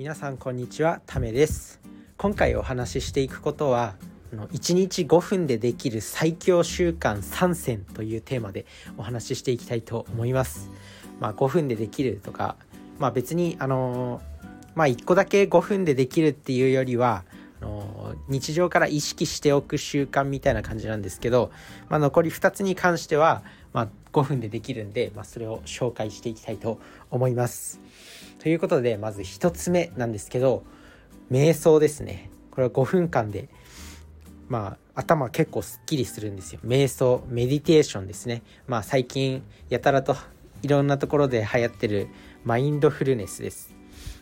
皆さんこんにちはためです今回お話ししていくことは1日5分でできる最強習慣3選というテーマでお話ししていきたいと思いますまあ5分でできるとかまあ別にあのまあ1個だけ5分でできるっていうよりはあの日常から意識しておく習慣みたいな感じなんですけど、まあ、残り2つに関しては、まあ、5分でできるんで、まあ、それを紹介していきたいと思います。ということでまず1つ目なんですけど瞑想ですね。これは5分間でまあ頭結構すっきりするんですよ。瞑想メディテーションですね。まあ最近やたらといろんなところで流行ってるマインドフルネスです。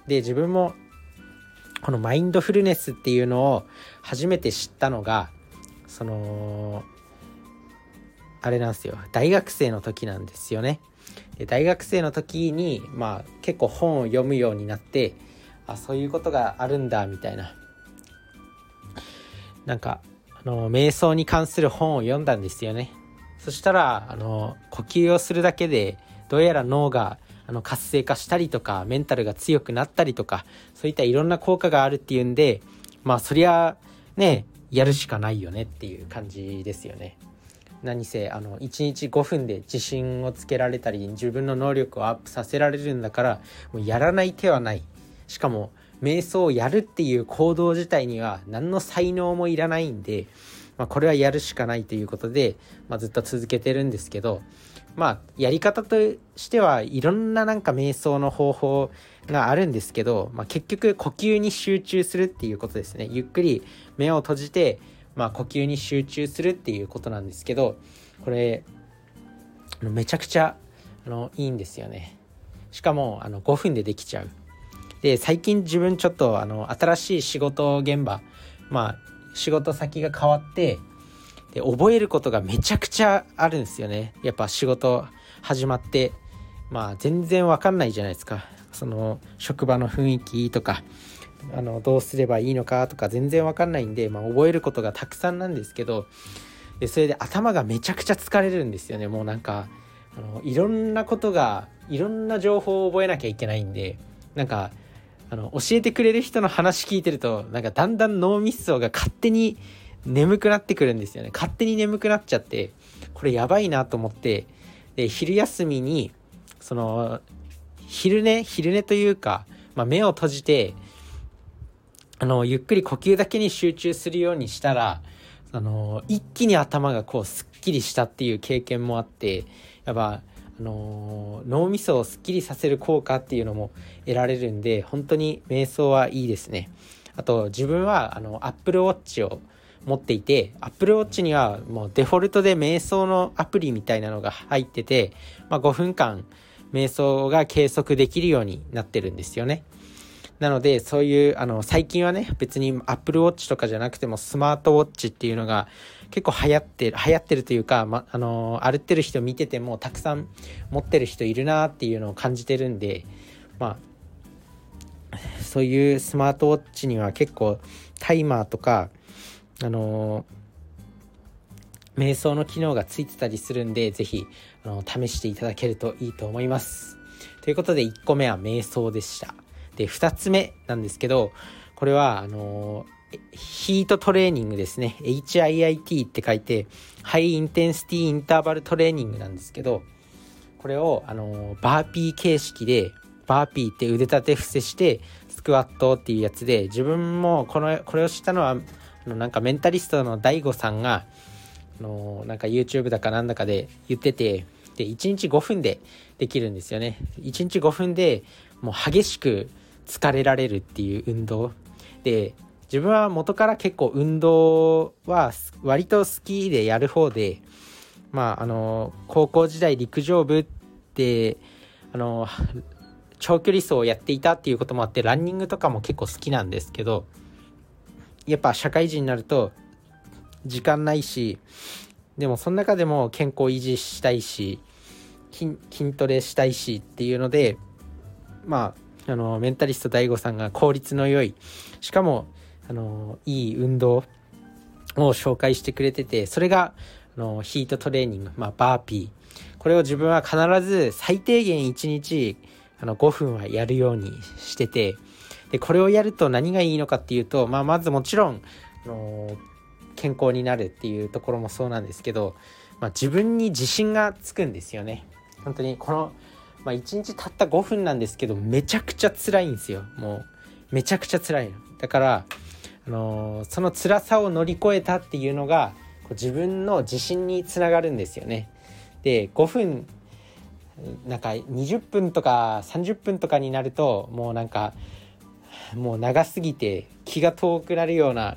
で自分もこのマインドフルネスっていうのを初めて知ったのがそのあれなんですよ。大学生の時なんですよね。で大学生の時にまあ結構本を読むようになってあそういうことがあるんだみたいな。なんかあの瞑想に関する本を読んだんですよね。そしたらあの呼吸をするだけでどうやら脳があの活性化したりとかメンタルが強くなったりとかそういったいろんな効果があるっていうんでまあそりゃねやるしかないよねっていう感じですよね。何せあの1日5分で自信をつけられたり自分の能力をアップさせられるんだからもうやらない手はない。しかも瞑想をやるっていう行動自体には何の才能もいらないんで、まあ、これはやるしかないということで、まあ、ずっと続けてるんですけどまあやり方としてはいろんななんか瞑想の方法があるんですけど、まあ、結局呼吸に集中するっていうことですね。ゆっくり目を閉じて、まあ、呼吸に集中するっていうことなんですけどこれめちゃくちゃあのいいんですよね。しかもあの5分でできちゃう。で最近自分ちょっとあの新しい仕事現場まあ仕事先が変わってで覚えることがめちゃくちゃあるんですよね。やっぱ仕事始まってまあ全然わかんないじゃないですか。その職場の雰囲気とかあのどうすればいいのかとか全然わかんないんで、まあ、覚えることがたくさんなんですけどでそれで頭がめちゃくちゃ疲れるんですよね。もうなんかあのいろんなことがいろんな情報を覚えなきゃいけないんでなんかあの教えてくれる人の話聞いてるとなんかだんだん脳みそが勝手に眠くなってくるんですよね。勝手に眠くなっちゃってこれやばいなと思ってで昼休みにその昼寝昼寝というか、まあ、目を閉じてあのゆっくり呼吸だけに集中するようにしたらあの一気に頭がこうすっきりしたっていう経験もあってやっぱあの、脳みそをすっきりさせる効果っていうのも得られるんで本当に瞑想はいいですね。あと自分はあの Apple Watch を持っていて Apple Watch にはもうデフォルトで瞑想のアプリみたいなのが入ってて、まあ、5分間瞑想が計測できるようになってるんですよね。なのでそういうあの最近はね別に Apple Watch とかじゃなくてもスマートウォッチっていうのが結構流行ってる流行ってるというか、ま、あの歩ってる人見ててもたくさん持ってる人いるなっていうのを感じてるんでまあそういうスマートウォッチには結構タイマーとかあの瞑想の機能がついてたりするんで是非あの試していただけるといいと思います。ということで1個目は瞑想でした。で2つ目なんですけどこれはあのヒートトレーニングですね。HIIT って書いてハイインテンシティインターバルトレーニングなんですけどこれをあのバーピー形式でバーピーって腕立て伏せしてスクワットっていうやつで自分もこのこれを知ったのはあのなんかメンタリストの DAIGO さんがあのなんか YouTube だかなんだかで言っててで1日5分でできるんですよね。1日5分でもう激しく疲れられるっていう運動。で自分は元から結構運動は割と好きでやる方でまああの高校時代陸上部ってあの長距離走をやっていたっていうこともあってランニングとかも結構好きなんですけどやっぱ社会人になると時間ないしでもその中でも健康維持したいし筋トレしたいしっていうのでまああのメンタリスト DAIGO さんが効率の良いしかもあのいい運動を紹介してくれててそれがあのヒートトレーニング、まあ、バーピー。これを自分は必ず最低限1日あの5分はやるようにしててでこれをやると何がいいのかっていうと、まあ、まずもちろん、あの健康になるっていうところもそうなんですけど、まあ、自分に自信がつくんですよね。本当にこの、まあ、1日たった5分なんですけどめちゃくちゃ辛いんですよ。もうめちゃくちゃ辛いだから、あのその辛さを乗り越えたっていうのが自分の自信につながるんですよね。で5分なんか20分とか30分とかになるともうなんかもう長すぎて気が遠くなるような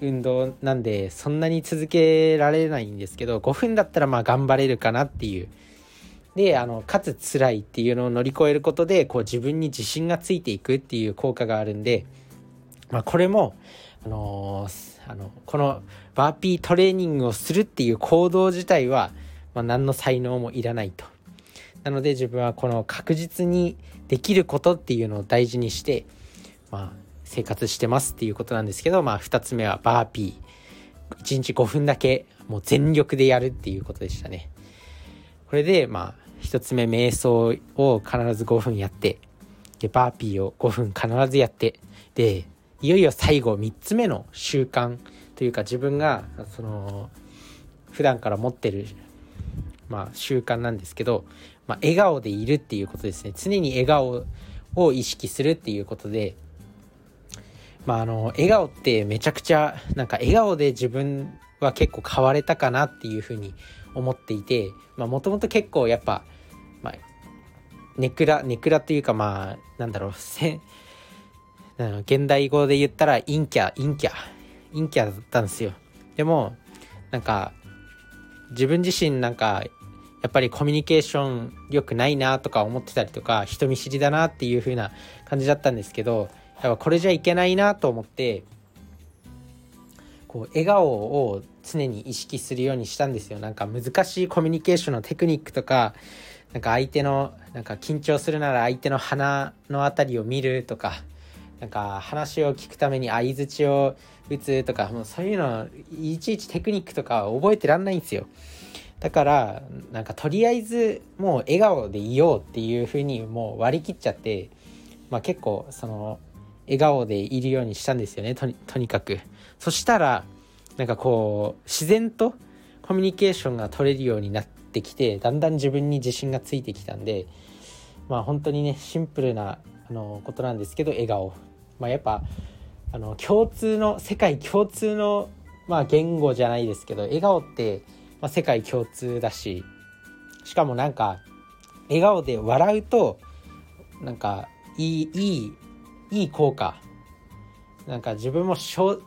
運動なんでそんなに続けられないんですけど5分だったらまあ頑張れるかなっていうであのかつ辛いっていうのを乗り越えることでこう自分に自信がついていくっていう効果があるんで、まあ、これも、あのー、あのこのバーピートレーニングをするっていう行動自体は、まあ、何の才能もいらないと。なので自分はこの確実にできることっていうのを大事にして、まあ、生活してますっていうことなんですけど、まあ、2つ目はバーピー1日5分だけもう全力でやるっていうことでしたねこれでまあ1つ目瞑想を必ず5分やってでバーピーを5分必ずやってでいよいよ最後3つ目の習慣というか自分がその普段から持ってるまあ習慣なんですけどまあ、笑顔でいるっていうことですね。常に笑顔を意識するっていうことでまああの笑顔ってめちゃくちゃなんか笑顔で自分は結構変われたかなっていうふうに思っていてもともと結構やっぱ、まあ、ネクラネクラっていうかまあなんだろう現代語で言ったら陰キャ陰キャ陰キャだったんですよ。でもなんか自分自身なんかやっぱりコミュニケーション力ないなとか思ってたりとか人見知りだなっていう風な感じだったんですけどやっぱこれじゃいけないなと思ってこう笑顔を常に意識するようにしたんですよなんか難しいコミュニケーションのテクニックとかなんか相手のなんか緊張するなら相手の鼻の辺りを見るとかなんか話を聞くために相づちを打つとかもうそういうのいちいちテクニックとか覚えてらんないんですよ。だからなんかとりあえずもう笑顔でいようっていうふうにもう割り切っちゃって、まあ、結構その笑顔でいるようにしたんですよね。とにかく。そしたらなんかこう自然とコミュニケーションが取れるようになってきてだんだん自分に自信がついてきたんでまあ本当にねシンプルなあのことなんですけど笑顔。まあやっぱあの共通の世界共通のまあ言語じゃないですけど笑顔ってまあ、世界共通だししかもなんか笑顔で笑うとなんかいいいいいい効果。なんか自分もしょ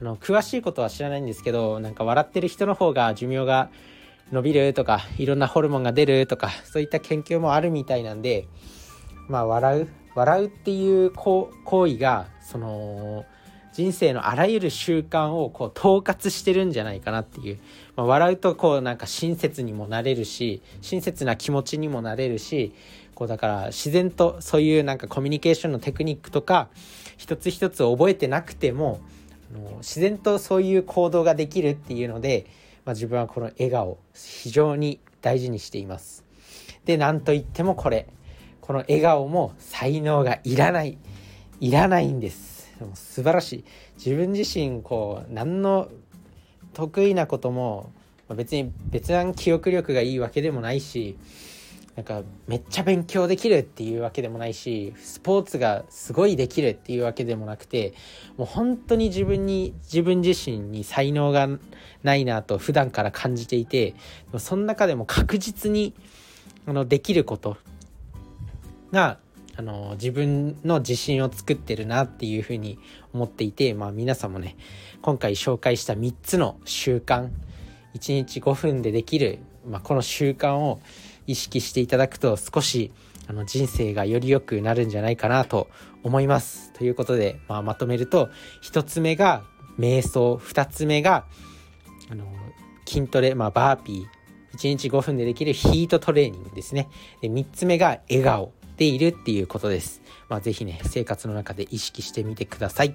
あの詳しいことは知らないんですけどなんか笑ってる人の方が寿命が伸びるとかいろんなホルモンが出るとかそういった研究もあるみたいなんでまあ笑う笑うっていう行為がその人生のあらゆる習慣をこう統括してるんじゃないかなっていう、まあ、笑うとこうなんか親切にもなれるし親切な気持ちにもなれるしこうだから自然とそういうなんかコミュニケーションのテクニックとか一つ一つ覚えてなくてもあの自然とそういう行動ができるっていうので、まあ、自分はこの笑顔非常に大事にしています。で何と言ってもこれこの笑顔も才能がいらないいらないんです。でも素晴らしい。自分自身こう何の得意なことも別に別段記憶力がいいわけでもないしなんかめっちゃ勉強できるっていうわけでもないしスポーツがすごいできるっていうわけでもなくてもう本当に自分に自分自身に才能がないなと普段から感じていてその中でも確実にあのできることがあの自分の自信を作ってるなっていうふうに思っていて、まあ、皆さんもね今回紹介した3つの習慣1日5分でできる、まあ、この習慣を意識していただくと少しあの人生がより良くなるんじゃないかなと思います。ということで、まあ、まとめると1つ目が瞑想2つ目があの筋トレ、まあ、バーピー1日5分でできるヒートトレーニングですね。で3つ目が笑顔。ているっていうことです。まあ、ぜひね、生活の中で意識してみてください。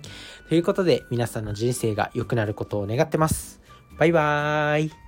ということで、皆さんの人生が良くなることを願ってます。バイバーイ。